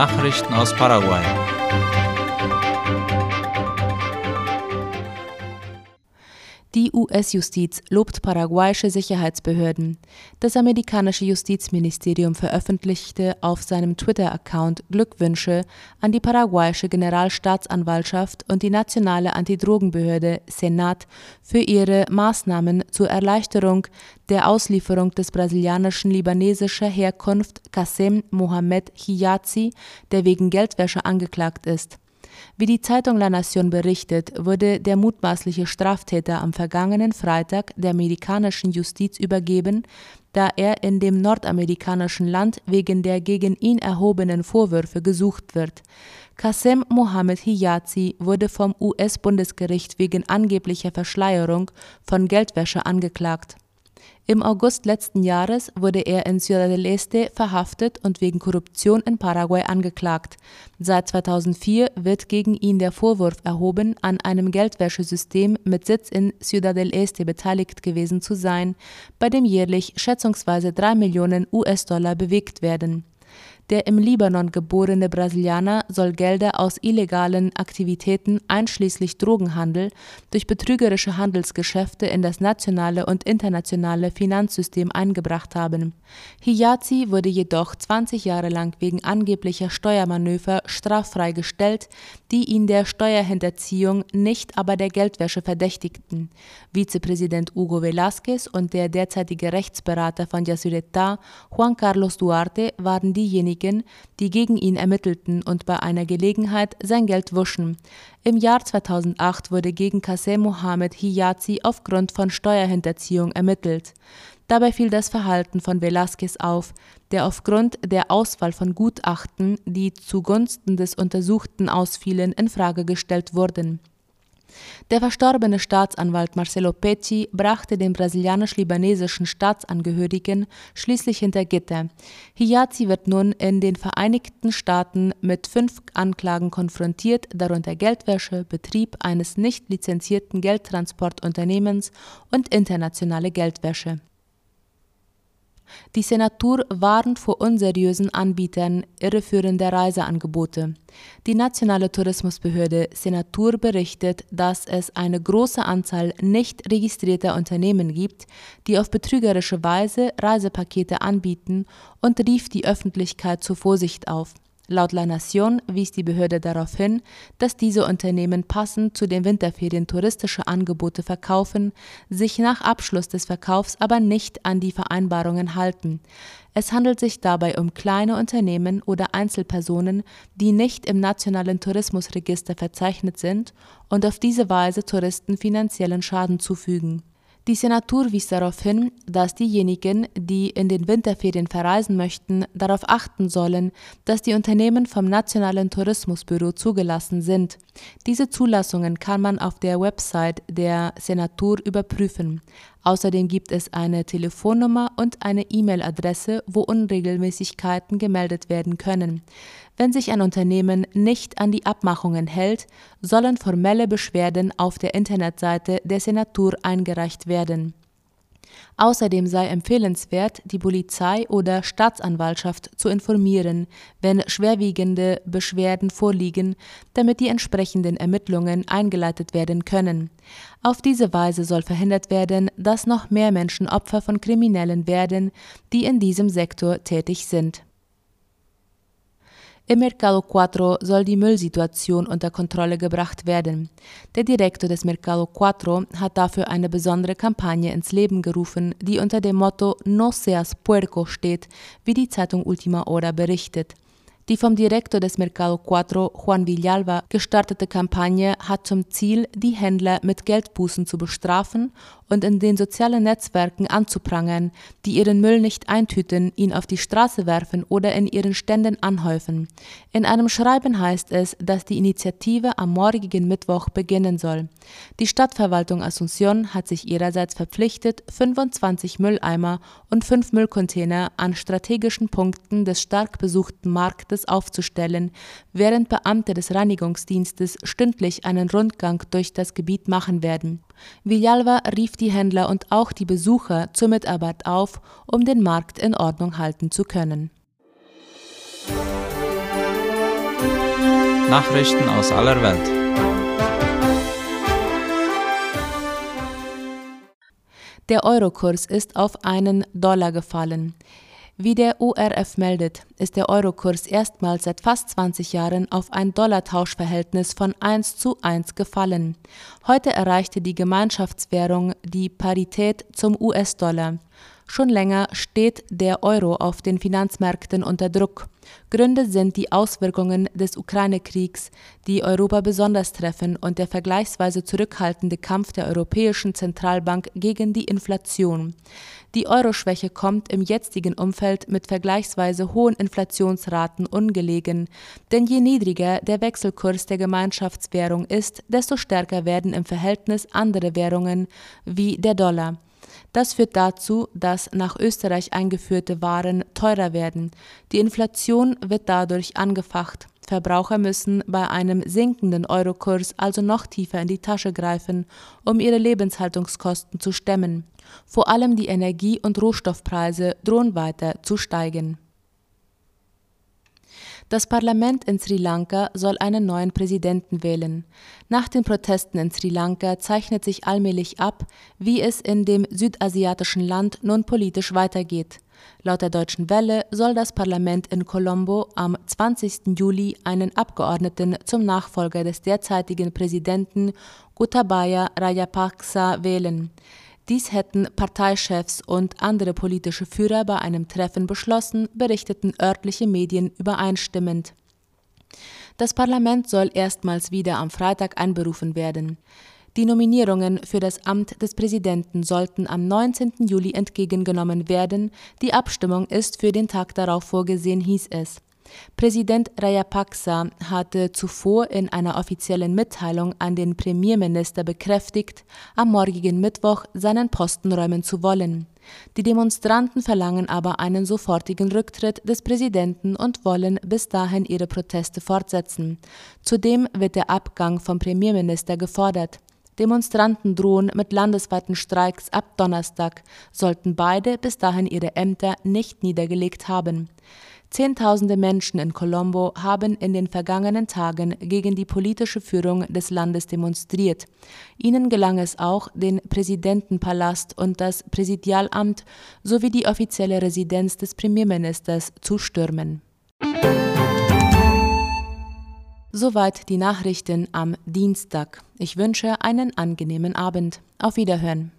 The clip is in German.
Nachrichten aus Paraguay. Die US-Justiz lobt paraguayische Sicherheitsbehörden. Das amerikanische Justizministerium veröffentlichte auf seinem Twitter-Account Glückwünsche an die paraguayische Generalstaatsanwaltschaft und die nationale Antidrogenbehörde Senat für ihre Maßnahmen zur Erleichterung der Auslieferung des brasilianischen libanesischer Herkunft Qasem Mohamed Hijazi, der wegen Geldwäsche angeklagt ist. Wie die Zeitung La Nación berichtet, wurde der mutmaßliche Straftäter am vergangenen Freitag der amerikanischen Justiz übergeben, da er in dem nordamerikanischen Land wegen der gegen ihn erhobenen Vorwürfe gesucht wird. Qasem Mohammed Hijazi wurde vom US-Bundesgericht wegen angeblicher Verschleierung von Geldwäsche angeklagt im August letzten Jahres wurde er in Ciudad del Este verhaftet und wegen Korruption in Paraguay angeklagt. Seit 2004 wird gegen ihn der Vorwurf erhoben, an einem Geldwäschesystem mit Sitz in Ciudad del Este beteiligt gewesen zu sein, bei dem jährlich schätzungsweise drei Millionen US-Dollar bewegt werden der im Libanon geborene Brasilianer soll Gelder aus illegalen Aktivitäten einschließlich Drogenhandel durch betrügerische Handelsgeschäfte in das nationale und internationale Finanzsystem eingebracht haben. Hiyazi wurde jedoch 20 Jahre lang wegen angeblicher Steuermanöver straffrei gestellt, die ihn der Steuerhinterziehung, nicht aber der Geldwäsche verdächtigten. Vizepräsident Hugo Velázquez und der derzeitige Rechtsberater von Yasureta, Juan Carlos Duarte, waren diejenigen, diejenigen, die gegen ihn ermittelten und bei einer Gelegenheit sein Geld wuschen. Im Jahr 2008 wurde gegen Qasem Mohammed Hijazi aufgrund von Steuerhinterziehung ermittelt. Dabei fiel das Verhalten von Velázquez auf, der aufgrund der Auswahl von Gutachten, die zugunsten des Untersuchten ausfielen, in Frage gestellt wurden. Der verstorbene Staatsanwalt Marcelo Pecci brachte den brasilianisch-libanesischen Staatsangehörigen schließlich hinter Gitter. Hiyazi wird nun in den Vereinigten Staaten mit fünf Anklagen konfrontiert, darunter Geldwäsche, Betrieb eines nicht lizenzierten Geldtransportunternehmens und internationale Geldwäsche. Die Senatur warnt vor unseriösen Anbietern irreführender Reiseangebote. Die nationale Tourismusbehörde Senatur berichtet, dass es eine große Anzahl nicht registrierter Unternehmen gibt, die auf betrügerische Weise Reisepakete anbieten und rief die Öffentlichkeit zur Vorsicht auf. Laut La Nation wies die Behörde darauf hin, dass diese Unternehmen passend zu den Winterferien touristische Angebote verkaufen, sich nach Abschluss des Verkaufs aber nicht an die Vereinbarungen halten. Es handelt sich dabei um kleine Unternehmen oder Einzelpersonen, die nicht im nationalen Tourismusregister verzeichnet sind und auf diese Weise Touristen finanziellen Schaden zufügen die Senatur wies darauf hin, dass diejenigen, die in den Winterferien verreisen möchten, darauf achten sollen, dass die Unternehmen vom Nationalen Tourismusbüro zugelassen sind. Diese Zulassungen kann man auf der Website der Senatur überprüfen. Außerdem gibt es eine Telefonnummer und eine E-Mail-Adresse, wo Unregelmäßigkeiten gemeldet werden können. Wenn sich ein Unternehmen nicht an die Abmachungen hält, sollen formelle Beschwerden auf der Internetseite der Senatur eingereicht werden Außerdem sei empfehlenswert, die Polizei oder Staatsanwaltschaft zu informieren, wenn schwerwiegende Beschwerden vorliegen, damit die entsprechenden Ermittlungen eingeleitet werden können. Auf diese Weise soll verhindert werden, dass noch mehr Menschen Opfer von Kriminellen werden, die in diesem Sektor tätig sind im Mercado 4 soll die Müllsituation unter Kontrolle gebracht werden. Der Direktor des Mercado 4 hat dafür eine besondere Kampagne ins Leben gerufen, die unter dem Motto No seas puerco steht, wie die Zeitung Ultima Hora berichtet. Die vom Direktor des Mercado 4, Juan Villalba, gestartete Kampagne hat zum Ziel, die Händler mit Geldbußen zu bestrafen und in den sozialen Netzwerken anzuprangern, die ihren Müll nicht eintüten, ihn auf die Straße werfen oder in ihren Ständen anhäufen. In einem Schreiben heißt es, dass die Initiative am morgigen Mittwoch beginnen soll. Die Stadtverwaltung Asunción hat sich ihrerseits verpflichtet, 25 Mülleimer und fünf Müllcontainer an strategischen Punkten des stark besuchten Marktes aufzustellen, während Beamte des Reinigungsdienstes stündlich einen Rundgang durch das Gebiet machen werden. Villalba rief die Händler und auch die Besucher zur Mitarbeit auf, um den Markt in Ordnung halten zu können. Nachrichten aus aller Welt. Der Eurokurs ist auf einen Dollar gefallen. Wie der ORF meldet, ist der Eurokurs erstmals seit fast 20 Jahren auf ein Dollartauschverhältnis von 1 zu 1 gefallen. Heute erreichte die Gemeinschaftswährung die Parität zum US-Dollar. Schon länger steht der Euro auf den Finanzmärkten unter Druck. Gründe sind die Auswirkungen des Ukraine-Kriegs, die Europa besonders treffen, und der vergleichsweise zurückhaltende Kampf der Europäischen Zentralbank gegen die Inflation. Die Euroschwäche kommt im jetzigen Umfeld mit vergleichsweise hohen Inflationsraten ungelegen, denn je niedriger der Wechselkurs der Gemeinschaftswährung ist, desto stärker werden im Verhältnis andere Währungen wie der Dollar. Das führt dazu, dass nach Österreich eingeführte Waren teurer werden. Die Inflation wird dadurch angefacht. Verbraucher müssen bei einem sinkenden Eurokurs also noch tiefer in die Tasche greifen, um ihre Lebenshaltungskosten zu stemmen. Vor allem die Energie- und Rohstoffpreise drohen weiter zu steigen. Das Parlament in Sri Lanka soll einen neuen Präsidenten wählen. Nach den Protesten in Sri Lanka zeichnet sich allmählich ab, wie es in dem südasiatischen Land nun politisch weitergeht. Laut der Deutschen Welle soll das Parlament in Colombo am 20. Juli einen Abgeordneten zum Nachfolger des derzeitigen Präsidenten Gotabaya Rajapaksa wählen. Dies hätten Parteichefs und andere politische Führer bei einem Treffen beschlossen, berichteten örtliche Medien übereinstimmend. Das Parlament soll erstmals wieder am Freitag einberufen werden. Die Nominierungen für das Amt des Präsidenten sollten am 19. Juli entgegengenommen werden. Die Abstimmung ist für den Tag darauf vorgesehen, hieß es. Präsident Rajapaksa hatte zuvor in einer offiziellen Mitteilung an den Premierminister bekräftigt, am morgigen Mittwoch seinen Posten räumen zu wollen. Die Demonstranten verlangen aber einen sofortigen Rücktritt des Präsidenten und wollen bis dahin ihre Proteste fortsetzen. Zudem wird der Abgang vom Premierminister gefordert. Demonstranten drohen mit landesweiten Streiks ab Donnerstag, sollten beide bis dahin ihre Ämter nicht niedergelegt haben. Zehntausende Menschen in Colombo haben in den vergangenen Tagen gegen die politische Führung des Landes demonstriert. Ihnen gelang es auch, den Präsidentenpalast und das Präsidialamt sowie die offizielle Residenz des Premierministers zu stürmen. Soweit die Nachrichten am Dienstag. Ich wünsche einen angenehmen Abend. Auf Wiederhören.